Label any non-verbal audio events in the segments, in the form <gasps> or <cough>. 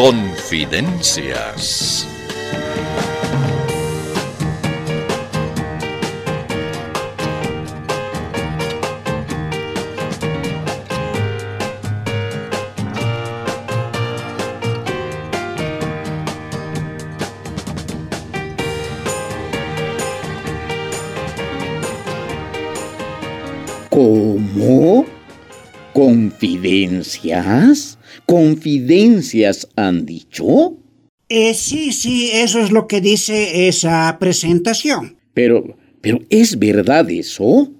Confidencias. ¿Cómo? ¿Confidencias? ¿Confidencias han dicho? Eh, sí, sí, eso es lo que dice esa presentación. Pero, pero ¿es verdad eso?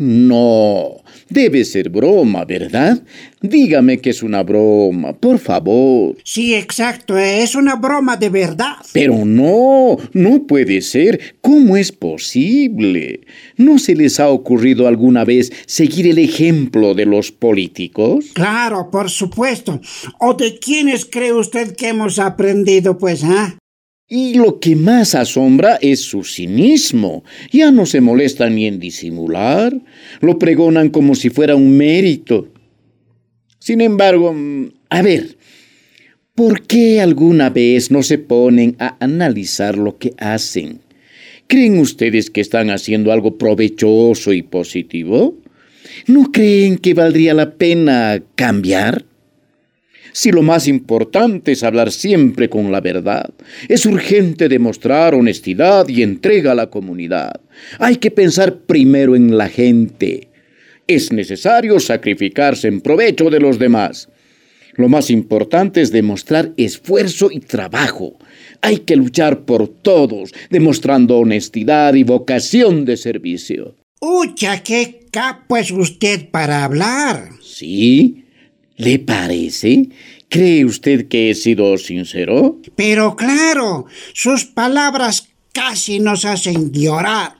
No, debe ser broma, ¿verdad? Dígame que es una broma, por favor. Sí, exacto, es una broma de verdad. Pero no, no puede ser. ¿Cómo es posible? ¿No se les ha ocurrido alguna vez seguir el ejemplo de los políticos? Claro, por supuesto. ¿O de quiénes cree usted que hemos aprendido, pues, ah? Y lo que más asombra es su cinismo. Ya no se molesta ni en disimular. Lo pregonan como si fuera un mérito. Sin embargo, mm, a ver, ¿por qué alguna vez no se ponen a analizar lo que hacen? ¿Creen ustedes que están haciendo algo provechoso y positivo? ¿No creen que valdría la pena cambiar? Si lo más importante es hablar siempre con la verdad? Es urgente demostrar honestidad y entrega a la comunidad. Hay que pensar primero en la gente. Es necesario sacrificarse en provecho de los demás. Lo más importante es demostrar esfuerzo y trabajo. Hay que luchar por todos, demostrando honestidad y vocación de servicio. ¡Ucha, qué capo es usted para hablar! Sí, ¿Le parece? ¿Cree usted que he sido sincero? Pero claro, sus palabras casi nos hacen llorar.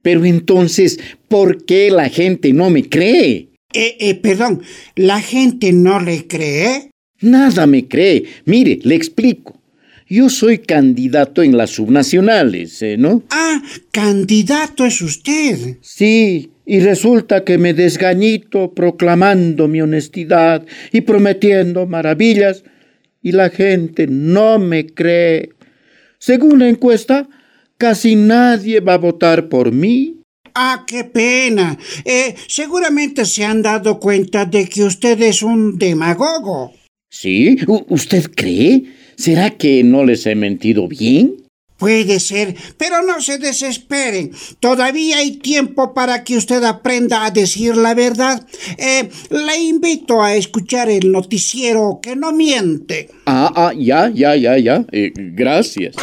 Pero entonces, ¿por qué la gente no me cree? Eh, eh, perdón, ¿la gente no le cree? Nada me cree. Mire, le explico. Yo soy candidato en las subnacionales, ¿eh, ¿no? Ah, candidato es usted. Sí, y resulta que me desgañito proclamando mi honestidad y prometiendo maravillas, y la gente no me cree. Según la encuesta, casi nadie va a votar por mí. Ah, qué pena. Eh, seguramente se han dado cuenta de que usted es un demagogo. ¿Sí? ¿Usted cree? ¿Será que no les he mentido bien? Puede ser, pero no se desesperen. Todavía hay tiempo para que usted aprenda a decir la verdad. Eh, le invito a escuchar el noticiero que no miente. Ah, ah, ya, ya, ya, ya. Eh, gracias.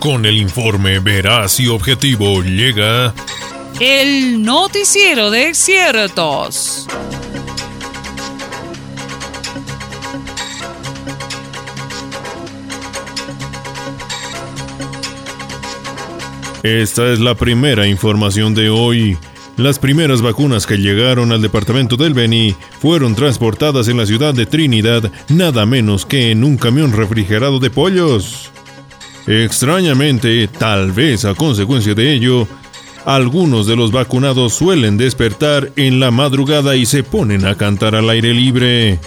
Con el informe veraz y objetivo llega el noticiero de ciertos. Esta es la primera información de hoy. Las primeras vacunas que llegaron al departamento del Beni fueron transportadas en la ciudad de Trinidad nada menos que en un camión refrigerado de pollos. Extrañamente, tal vez a consecuencia de ello, algunos de los vacunados suelen despertar en la madrugada y se ponen a cantar al aire libre.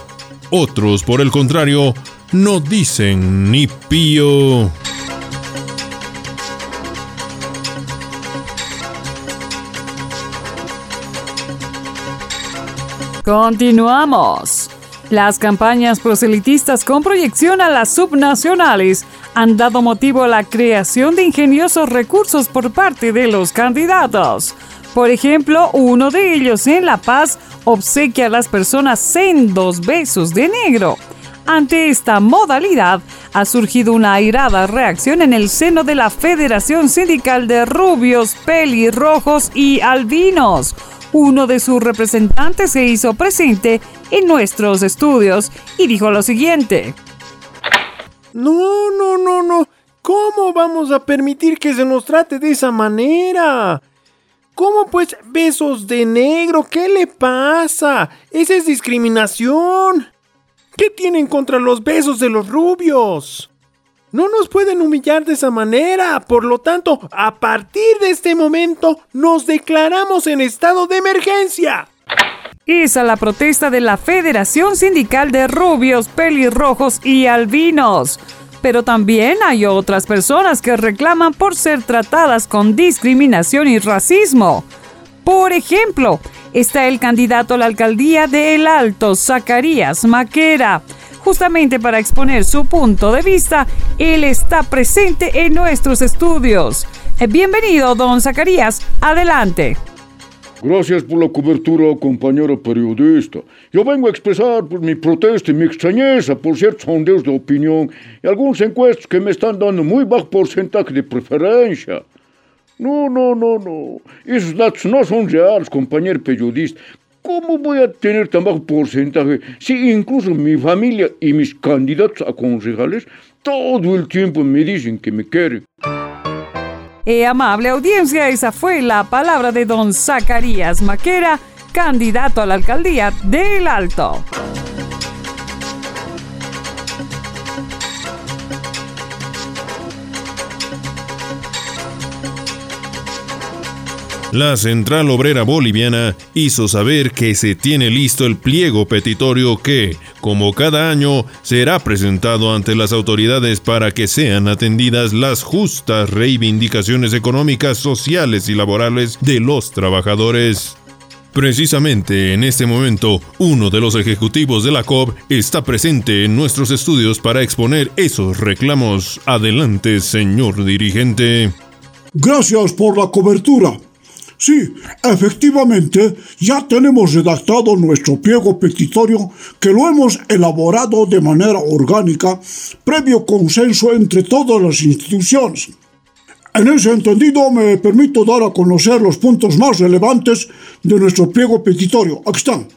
Otros, por el contrario, no dicen ni pío. Continuamos. Las campañas proselitistas con proyección a las subnacionales han dado motivo a la creación de ingeniosos recursos por parte de los candidatos. Por ejemplo, uno de ellos en La Paz obsequia a las personas sendos besos de negro. Ante esta modalidad ha surgido una airada reacción en el seno de la Federación Sindical de Rubios, Pelirrojos y Albinos. Uno de sus representantes se hizo presente en nuestros estudios y dijo lo siguiente. No, no, no, no. ¿Cómo vamos a permitir que se nos trate de esa manera? ¿Cómo pues besos de negro? ¿Qué le pasa? Esa es discriminación. ¿Qué tienen contra los besos de los rubios? No nos pueden humillar de esa manera. Por lo tanto, a partir de este momento, nos declaramos en estado de emergencia. Esa la protesta de la Federación Sindical de Rubios, Pelirrojos y Albinos. Pero también hay otras personas que reclaman por ser tratadas con discriminación y racismo. Por ejemplo, está el candidato a la alcaldía de El Alto, Zacarías Maquera. Justamente para exponer su punto de vista, él está presente en nuestros estudios. Eh, bienvenido, don Zacarías. Adelante. Gracias por la cobertura, compañero periodista. Yo vengo a expresar pues, mi protesta y mi extrañeza por ciertos sondeos de opinión y algunos encuestos que me están dando muy bajo porcentaje de preferencia. No, no, no, no. Esos datos no son reales, compañero periodista. ¿Cómo voy a tener tan bajo porcentaje si incluso mi familia y mis candidatos a concejales todo el tiempo me dicen que me quieren? Eh, amable audiencia, esa fue la palabra de don Zacarías Maquera, candidato a la alcaldía del Alto. La Central Obrera Boliviana hizo saber que se tiene listo el pliego petitorio que, como cada año, será presentado ante las autoridades para que sean atendidas las justas reivindicaciones económicas, sociales y laborales de los trabajadores. Precisamente en este momento, uno de los ejecutivos de la COP está presente en nuestros estudios para exponer esos reclamos. Adelante, señor dirigente. Gracias por la cobertura. Sí, efectivamente, ya tenemos redactado nuestro pliego petitorio que lo hemos elaborado de manera orgánica, previo consenso entre todas las instituciones. En ese entendido me permito dar a conocer los puntos más relevantes de nuestro pliego petitorio. Aquí están.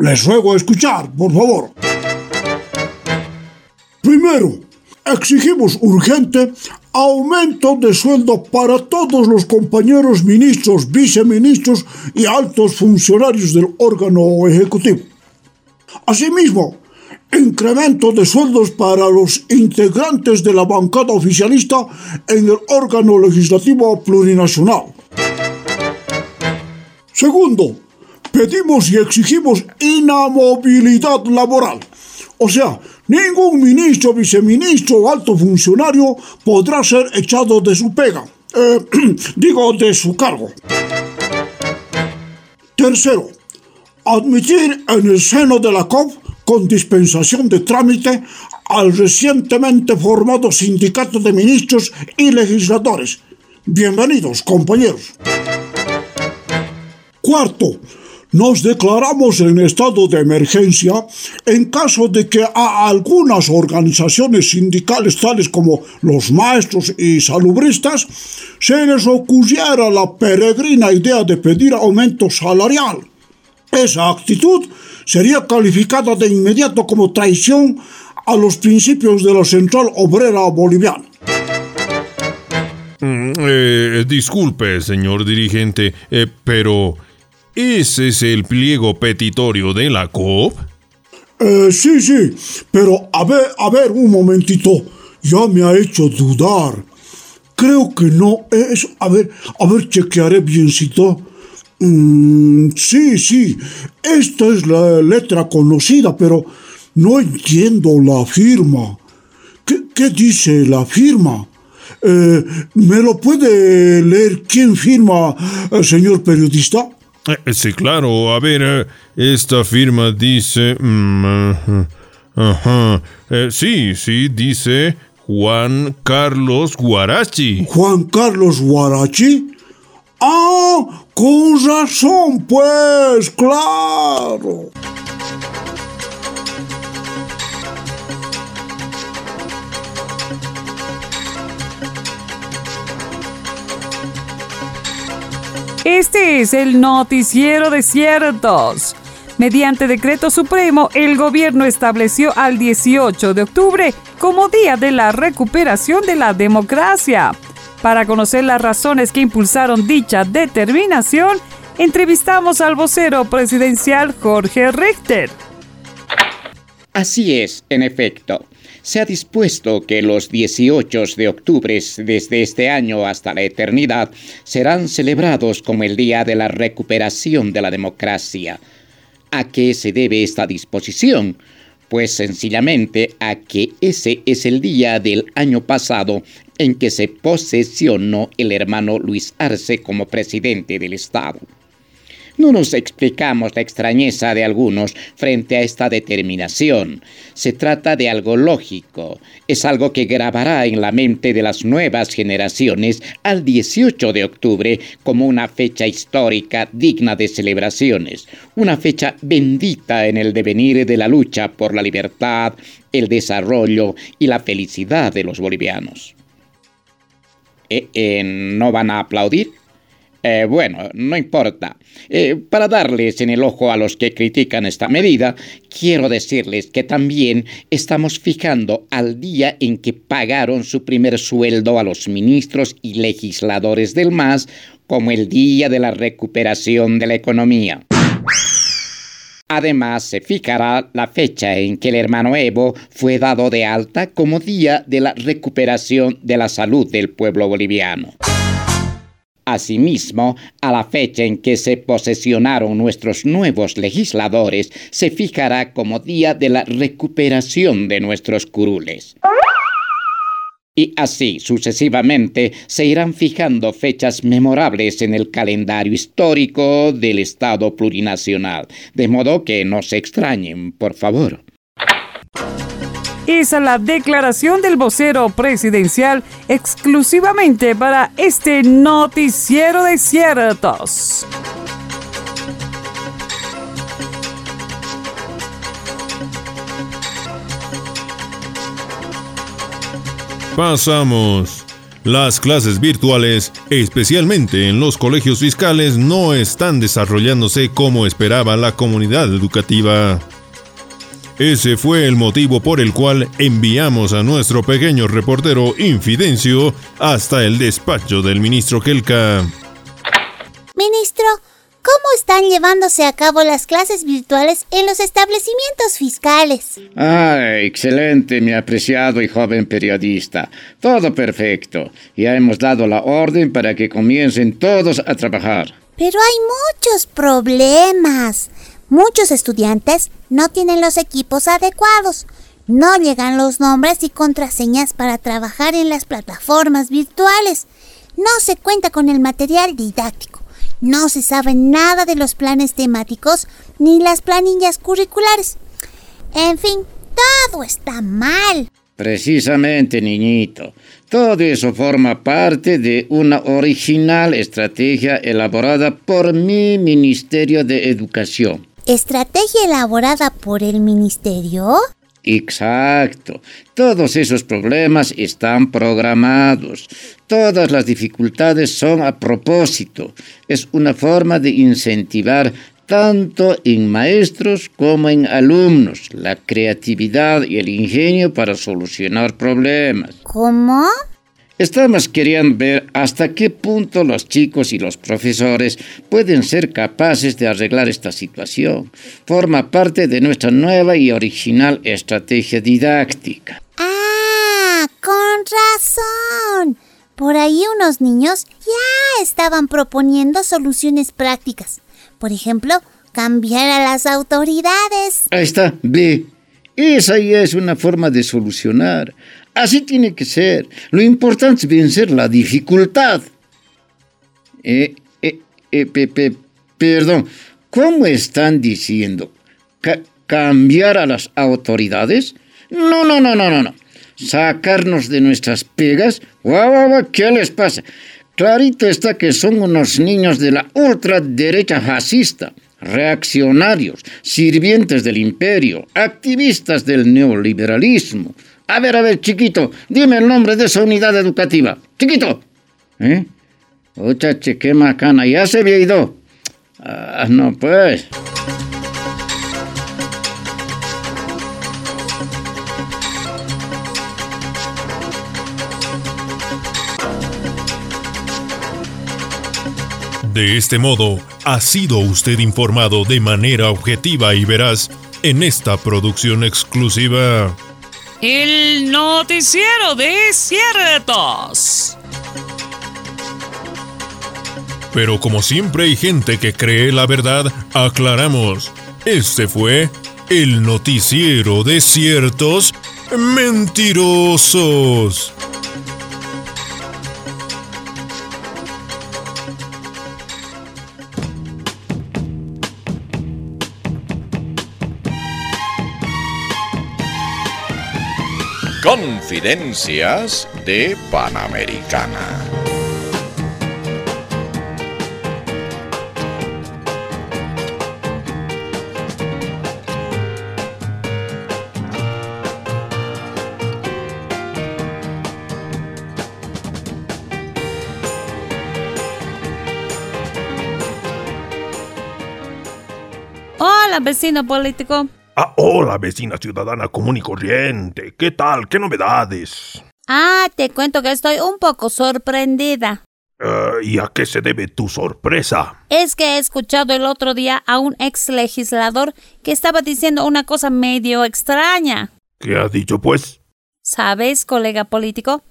Les ruego escuchar, por favor. Primero, exigimos urgente aumento de sueldo para todos los compañeros ministros, viceministros y altos funcionarios del órgano ejecutivo. Asimismo, incremento de sueldos para los integrantes de la bancada oficialista en el órgano legislativo plurinacional. Segundo, pedimos y exigimos inamovilidad laboral. O sea, Ningún ministro, viceministro o alto funcionario podrá ser echado de su pega, eh, <clears throat> digo, de su cargo. Tercero, admitir en el seno de la COP con dispensación de trámite al recientemente formado sindicato de ministros y legisladores. Bienvenidos, compañeros. Cuarto, nos declaramos en estado de emergencia en caso de que a algunas organizaciones sindicales tales como los maestros y salubristas se les ocurriera la peregrina idea de pedir aumento salarial. Esa actitud sería calificada de inmediato como traición a los principios de la Central Obrera Boliviana. Mm, eh, disculpe, señor dirigente, eh, pero ¿Ese es el pliego petitorio de la COP? Eh, sí, sí, pero a ver, a ver, un momentito, ya me ha hecho dudar. Creo que no es. A ver, a ver, chequearé biencito. Mm, sí, sí, esta es la letra conocida, pero no entiendo la firma. ¿Qué, dice la firma? Eh, ¿Me lo puede leer quién firma, eh, señor periodista? Eh, sí, claro. A ver, eh, esta firma dice... Mm, ajá. Eh, sí, sí, dice Juan Carlos Guarachi. ¿Juan Carlos Guarachi? Ah, con razón, pues, claro. Este es el noticiero de ciertos. Mediante decreto supremo, el gobierno estableció al 18 de octubre como Día de la Recuperación de la Democracia. Para conocer las razones que impulsaron dicha determinación, entrevistamos al vocero presidencial Jorge Richter. Así es, en efecto se ha dispuesto que los 18 de octubre desde este año hasta la eternidad serán celebrados como el Día de la Recuperación de la Democracia. ¿A qué se debe esta disposición? Pues sencillamente a que ese es el día del año pasado en que se posesionó el hermano Luis Arce como presidente del Estado. No nos explicamos la extrañeza de algunos frente a esta determinación. Se trata de algo lógico. Es algo que grabará en la mente de las nuevas generaciones al 18 de octubre como una fecha histórica digna de celebraciones. Una fecha bendita en el devenir de la lucha por la libertad, el desarrollo y la felicidad de los bolivianos. ¿Eh, eh, ¿No van a aplaudir? Eh, bueno, no importa. Eh, para darles en el ojo a los que critican esta medida, quiero decirles que también estamos fijando al día en que pagaron su primer sueldo a los ministros y legisladores del MAS como el día de la recuperación de la economía. Además, se fijará la fecha en que el hermano Evo fue dado de alta como día de la recuperación de la salud del pueblo boliviano. Asimismo, a la fecha en que se posesionaron nuestros nuevos legisladores, se fijará como día de la recuperación de nuestros curules. Y así sucesivamente se irán fijando fechas memorables en el calendario histórico del Estado plurinacional, de modo que no se extrañen, por favor es la declaración del vocero presidencial exclusivamente para este noticiero de ciertos. Pasamos. Las clases virtuales, especialmente en los colegios fiscales, no están desarrollándose como esperaba la comunidad educativa. Ese fue el motivo por el cual enviamos a nuestro pequeño reportero Infidencio hasta el despacho del ministro Kelka. Ministro, ¿cómo están llevándose a cabo las clases virtuales en los establecimientos fiscales? Ah, excelente, mi apreciado y joven periodista. Todo perfecto. Ya hemos dado la orden para que comiencen todos a trabajar. Pero hay muchos problemas. Muchos estudiantes no tienen los equipos adecuados, no llegan los nombres y contraseñas para trabajar en las plataformas virtuales, no se cuenta con el material didáctico, no se sabe nada de los planes temáticos ni las planillas curriculares. En fin, todo está mal. Precisamente, niñito. Todo eso forma parte de una original estrategia elaborada por mi Ministerio de Educación ¿Estrategia elaborada por el ministerio? Exacto. Todos esos problemas están programados. Todas las dificultades son a propósito. Es una forma de incentivar tanto en maestros como en alumnos la creatividad y el ingenio para solucionar problemas. ¿Cómo? Estamos queriendo ver hasta qué punto los chicos y los profesores pueden ser capaces de arreglar esta situación. Forma parte de nuestra nueva y original estrategia didáctica. Ah, con razón. Por ahí unos niños ya estaban proponiendo soluciones prácticas. Por ejemplo, cambiar a las autoridades. Ahí está, ve. Esa ya es una forma de solucionar. Así tiene que ser. Lo importante es vencer la dificultad. Eh, eh, eh perdón, ¿cómo están diciendo? ¿Cambiar a las autoridades? No, no, no, no, no, no. Sacarnos de nuestras pegas. Guau, guau, ¿Qué les pasa? Clarito está que son unos niños de la ultraderecha fascista, reaccionarios, sirvientes del imperio, activistas del neoliberalismo, a ver, a ver, chiquito, dime el nombre de esa unidad educativa. Chiquito. ¿Eh? Ochache, qué macana, ya se había ido. Ah, no, pues. De este modo, ha sido usted informado de manera objetiva y veraz en esta producción exclusiva El noticiero de ciertos. Pero como siempre hay gente que cree la verdad, aclaramos. Este fue el noticiero de ciertos mentirosos. Confidencias de Panamericana. Hola, vecino político. Ah, hola, vecina ciudadana común y corriente. ¿Qué tal? ¿Qué novedades? Ah, te cuento que estoy un poco sorprendida. Ah, ¿Y a qué se debe tu sorpresa? Es que he escuchado el otro día a un ex legislador que estaba diciendo una cosa medio extraña. ¿Qué ha dicho, pues? ¿Sabes, colega político?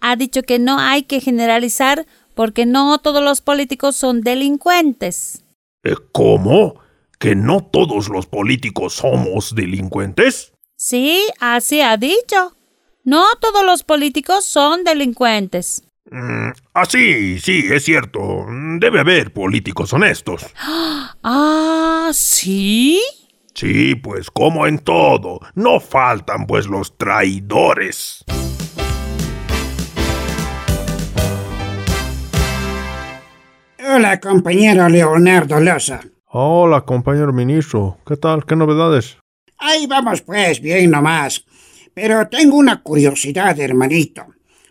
Ha dicho que no hay que generalizar porque no todos los políticos son delincuentes. Eh, ¿Cómo? ¿Que no todos los políticos somos delincuentes? Sí, así ha dicho. No todos los políticos son delincuentes. Mm, ah, sí, sí, es cierto. Debe haber políticos honestos. <gasps> Ah, ¿sí? Sí, pues como en todo, no faltan pues los traidores. Hola, compañero Leonardo Loza. Hola, compañero ministro. ¿Qué tal? ¿Qué novedades? Ahí vamos pues, bien nomás. Pero tengo una curiosidad, hermanito.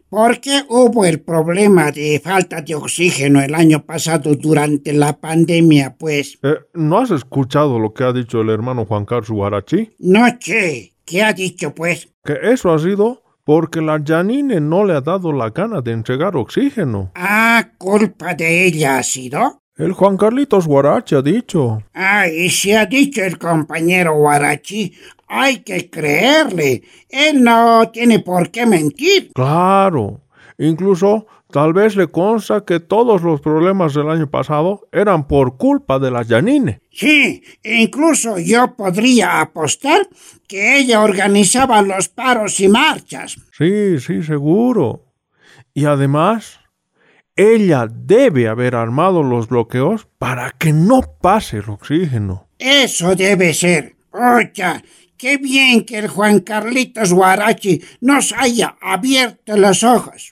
¿Por qué hubo el problema de falta de oxígeno el año pasado durante la pandemia, pues? Eh, ¿No has escuchado lo que ha dicho el hermano Juan Carlos Guarachi? No, che. ¿Qué ha dicho, pues? Que eso ha sido porque la Janine no le ha dado la gana de entregar oxígeno. Ah, culpa de ella ha sido. El Juan Carlitos Guarachi ha dicho. Ah, y si ha dicho el compañero Guarachi, hay que creerle. Él no tiene por qué mentir. Claro. Incluso tal vez le consta que todos los problemas del año pasado eran por culpa de la Janine. Sí, incluso yo podría apostar que ella organizaba los paros y marchas. Sí, sí, seguro. Y además, ella debe haber armado los bloqueos para que no pase el oxígeno. Eso debe ser. Ocha, qué bien que el Juan Carlitos Guarachi nos haya abierto los ojos.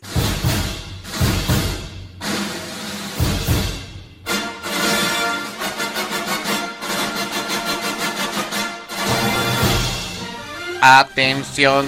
Atención,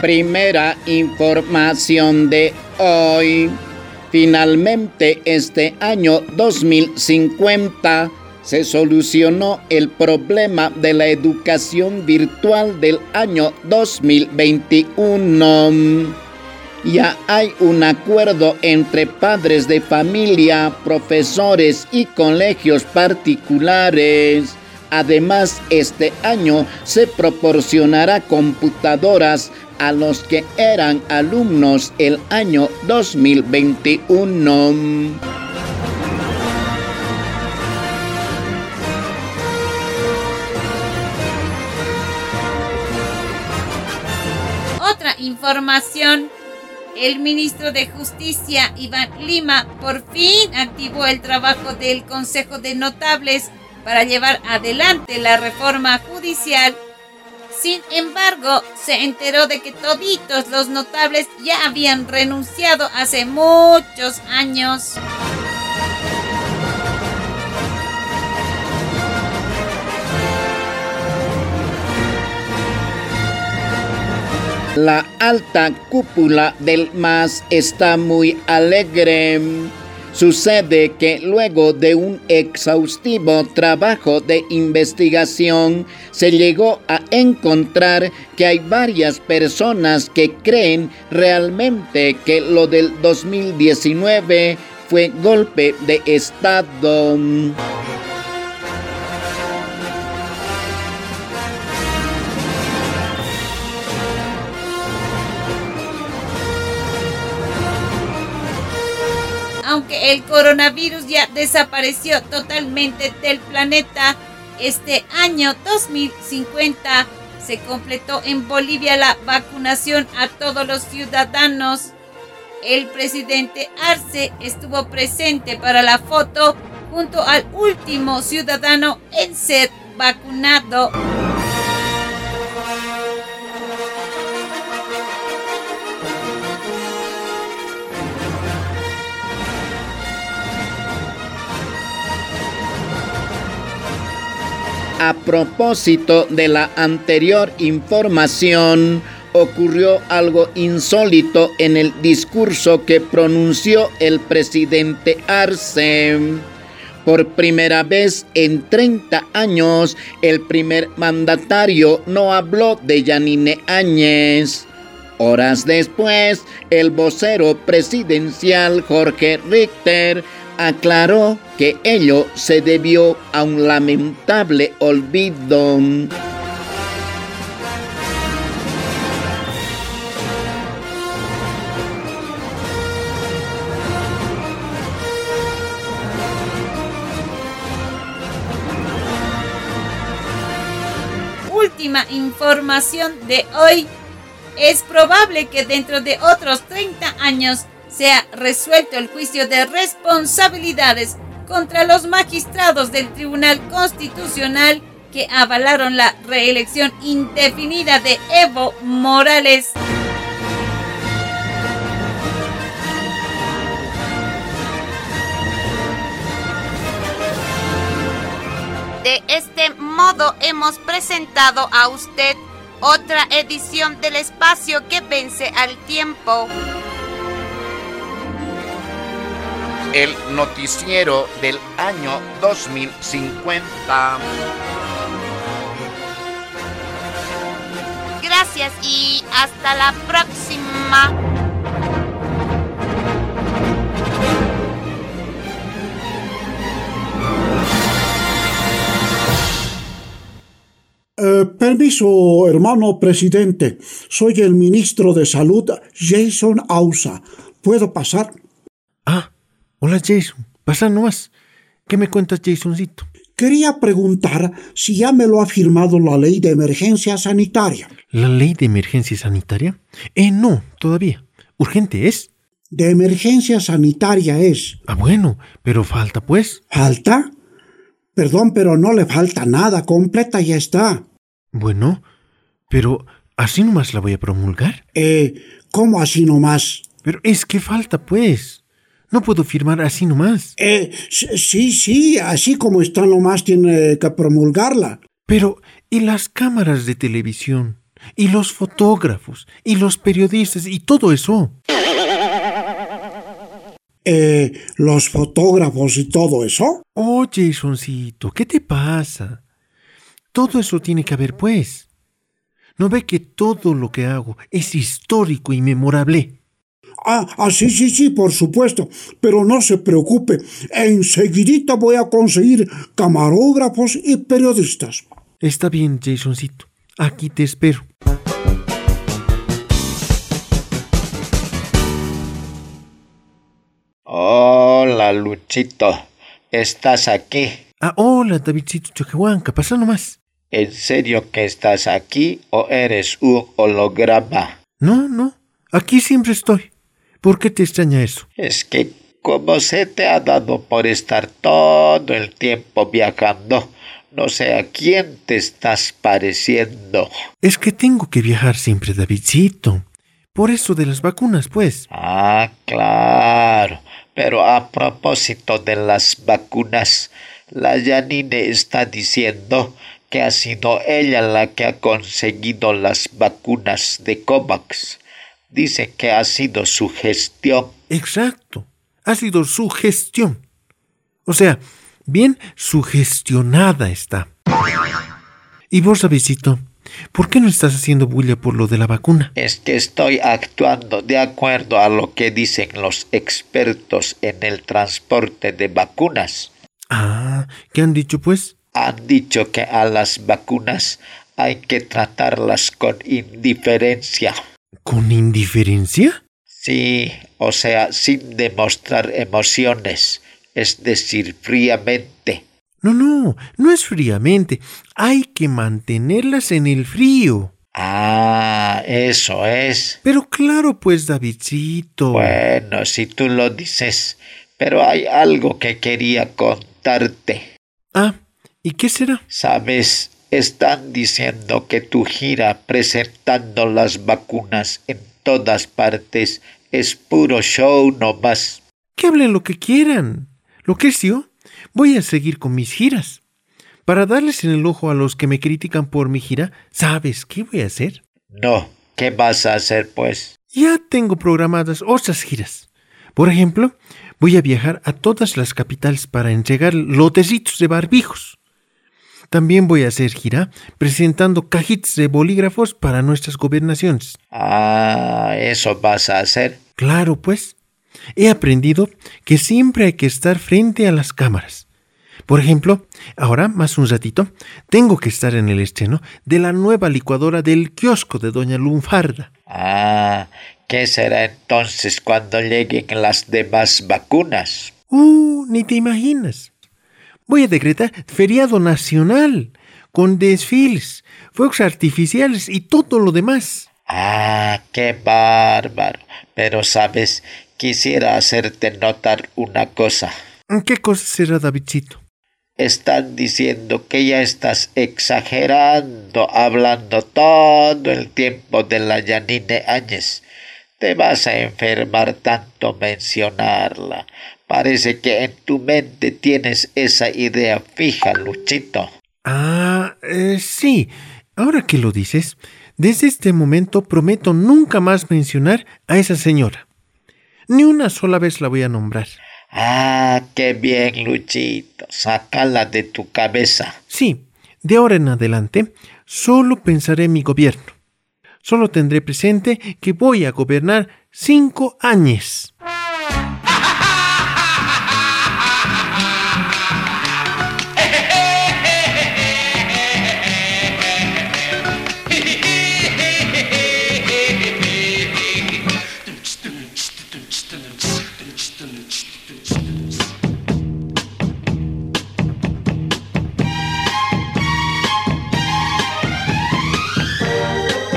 Primera información de hoy. Finalmente este año 2050 se solucionó el problema de la educación virtual del año 2021. Ya hay un acuerdo entre padres de familia, profesores y colegios particulares. Además, este año se proporcionará computadoras a los que eran alumnos el año 2021. Otra información. El ministro de Justicia, Iván Lima, por fin activó el trabajo del Consejo de Notables para llevar adelante la reforma judicial. Sin embargo, se enteró de que toditos los notables ya habían renunciado hace muchos años. La alta cúpula del MAS está muy alegre. Sucede que luego de un exhaustivo trabajo de investigación se llegó a encontrar que hay varias personas que creen realmente que lo del 2019 fue golpe de Estado. Aunque el coronavirus ya desapareció totalmente del planeta, este año 2050 se completó en Bolivia la vacunación a todos los ciudadanos. El presidente Arce estuvo presente para la foto junto al último ciudadano en ser vacunado. A propósito de la anterior información, ocurrió algo insólito en el discurso que pronunció el presidente Arce. Por primera vez en 30 años, el primer mandatario no habló de Yanine Áñez. Horas después, el vocero presidencial Jorge Richter aclaró que ello se debió a un lamentable olvido. Última información de hoy. Es probable que dentro de otros 30 años sea resuelto el juicio de responsabilidades contra los magistrados del Tribunal Constitucional que avalaron la reelección indefinida de Evo Morales. De este modo hemos presentado a usted otra edición del espacio que vence al tiempo. El noticiero del año 2050. Gracias y hasta la próxima. Eh, permiso, hermano presidente. Soy el ministro de Salud, Jason Ausa. ¿Puedo pasar? Ah, Hola Jason, pasa nomás. ¿Qué me cuentas, Jasoncito? Quería preguntar si ya me lo ha firmado la ley de emergencia sanitaria. ¿La ley de emergencia sanitaria? Eh, no, todavía. ¿Urgente es? De emergencia sanitaria es. Ah, bueno, pero falta pues. ¿Falta? Perdón, pero no le falta nada, completa ya está. Bueno, pero ¿así nomás la voy a promulgar? Eh, ¿cómo así nomás? Pero es que falta pues. No puedo firmar así nomás. Eh, sí, sí, así como está nomás tiene que promulgarla. Pero, ¿y las cámaras de televisión? ¿Y los fotógrafos? ¿Y los periodistas? ¿Y todo eso? Eh, ¿los fotógrafos y todo eso? Oh, Jasoncito, ¿qué te pasa? Todo eso tiene que haber, pues. ¿No ve que todo lo que hago es histórico y memorable? Ah, ah, sí, sí, sí, por supuesto. Pero no se preocupe. Enseguidita voy a conseguir camarógrafos y periodistas. Está bien, Jasoncito. Aquí te espero. Hola, Luchito. ¿Estás aquí? Ah, hola, Davidcito Choquehuanca. Pasa nomás. ¿En serio que estás aquí o eres un holograma? No, no. Aquí siempre estoy. ¿Por qué te extraña eso? Es que como se te ha dado por estar todo el tiempo viajando, no sé a quién te estás pareciendo. Es que tengo que viajar siempre, Davidcito. Por eso de las vacunas, pues. Ah, claro. Pero a propósito de las vacunas, la Yanine está diciendo que ha sido ella la que ha conseguido las vacunas de COVAX. Dice que ha sido su gestión. Exacto. Ha sido su gestión. O sea, bien sugestionada está. ¿Y vos, Davidcito? ¿Por qué no estás haciendo bulla por lo de la vacuna? Es que estoy actuando de acuerdo a lo que dicen los expertos en el transporte de vacunas. Ah, ¿qué han dicho pues? Han dicho que a las vacunas hay que tratarlas con indiferencia. ¿Con indiferencia? Sí, o sea, sin demostrar emociones, es decir, fríamente. No, no, no es fríamente. Hay que mantenerlas en el frío. Ah, eso es. Pero claro, pues, Davidcito. Bueno, si tú lo dices. Pero hay algo que quería contarte. Ah, ¿y qué será? Sabes, están diciendo que tu gira presentando las vacunas en todas partes es puro show no más. Que hablen lo que quieran. Lo que es yo, voy a seguir con mis giras. Para darles en el ojo a los que me critican por mi gira, ¿sabes qué voy a hacer? No, ¿qué vas a hacer pues? Ya tengo programadas otras giras. Por ejemplo, voy a viajar a todas las capitales para entregar lotecitos de barbijos. También voy a hacer gira presentando cajitas de bolígrafos para nuestras gobernaciones. Ah, ¿eso vas a hacer? Claro, pues. He aprendido que siempre hay que estar frente a las cámaras. Por ejemplo, ahora, más un ratito, tengo que estar en el estreno de la nueva licuadora del kiosco de Doña Lunfarda. Ah, ¿qué será entonces cuando lleguen las demás vacunas? Uh, ni te imaginas. Voy a decretar feriado nacional, con desfiles, fuegos artificiales y todo lo demás. Ah, qué bárbaro. Pero sabes, quisiera hacerte notar una cosa. ¿Qué cosa será, Davidcito? Están diciendo que ya estás exagerando, hablando todo el tiempo de la Yanine Áñez. Te vas a enfermar tanto mencionarla. Parece que en tu mente tienes esa idea fija, Luchito. Ah, eh, sí. Ahora que lo dices, desde este momento prometo nunca más mencionar a esa señora. Ni una sola vez la voy a nombrar. Ah, qué bien, Luchito. Sácala de tu cabeza. Sí, de ahora en adelante solo pensaré en mi gobierno. Solo tendré presente que voy a gobernar cinco años.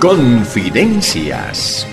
Confidencias